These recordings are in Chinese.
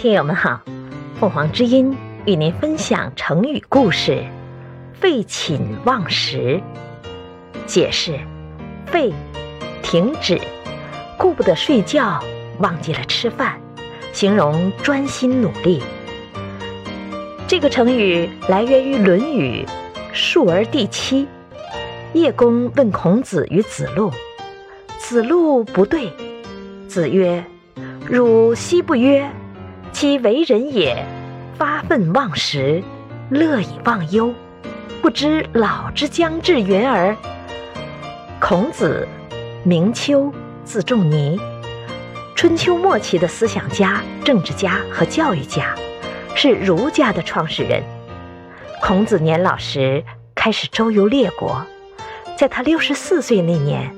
听友们好，凤凰之音与您分享成语故事“废寝忘食”。解释：废，停止，顾不得睡觉，忘记了吃饭，形容专心努力。这个成语来源于《论语·述而第七》。叶公问孔子与子路，子路不对。子曰：“汝昔不曰？”其为人也，发愤忘食，乐以忘忧，不知老之将至云儿。孔子，名丘，字仲尼，春秋末期的思想家、政治家和教育家，是儒家的创始人。孔子年老时开始周游列国，在他六十四岁那年，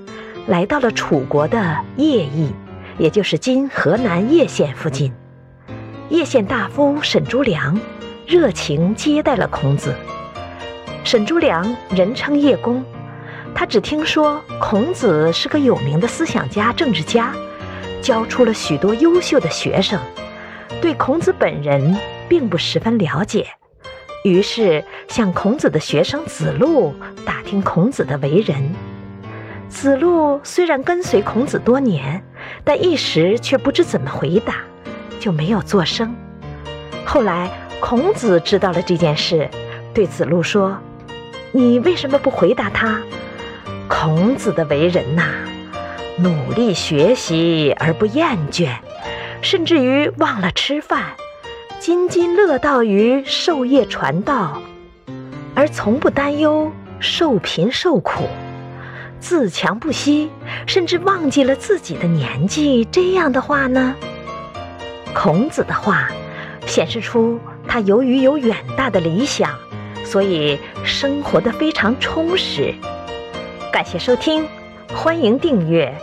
来到了楚国的叶邑，也就是今河南叶县附近。叶县大夫沈朱良热情接待了孔子。沈朱良人称叶公，他只听说孔子是个有名的思想家、政治家，教出了许多优秀的学生，对孔子本人并不十分了解，于是向孔子的学生子路打听孔子的为人。子路虽然跟随孔子多年，但一时却不知怎么回答。就没有作声。后来孔子知道了这件事，对子路说：“你为什么不回答他？孔子的为人呐，努力学习而不厌倦，甚至于忘了吃饭，津津乐道于授业传道，而从不担忧受贫受苦，自强不息，甚至忘记了自己的年纪。这样的话呢？”孔子的话显示出他由于有远大的理想，所以生活的非常充实。感谢收听，欢迎订阅。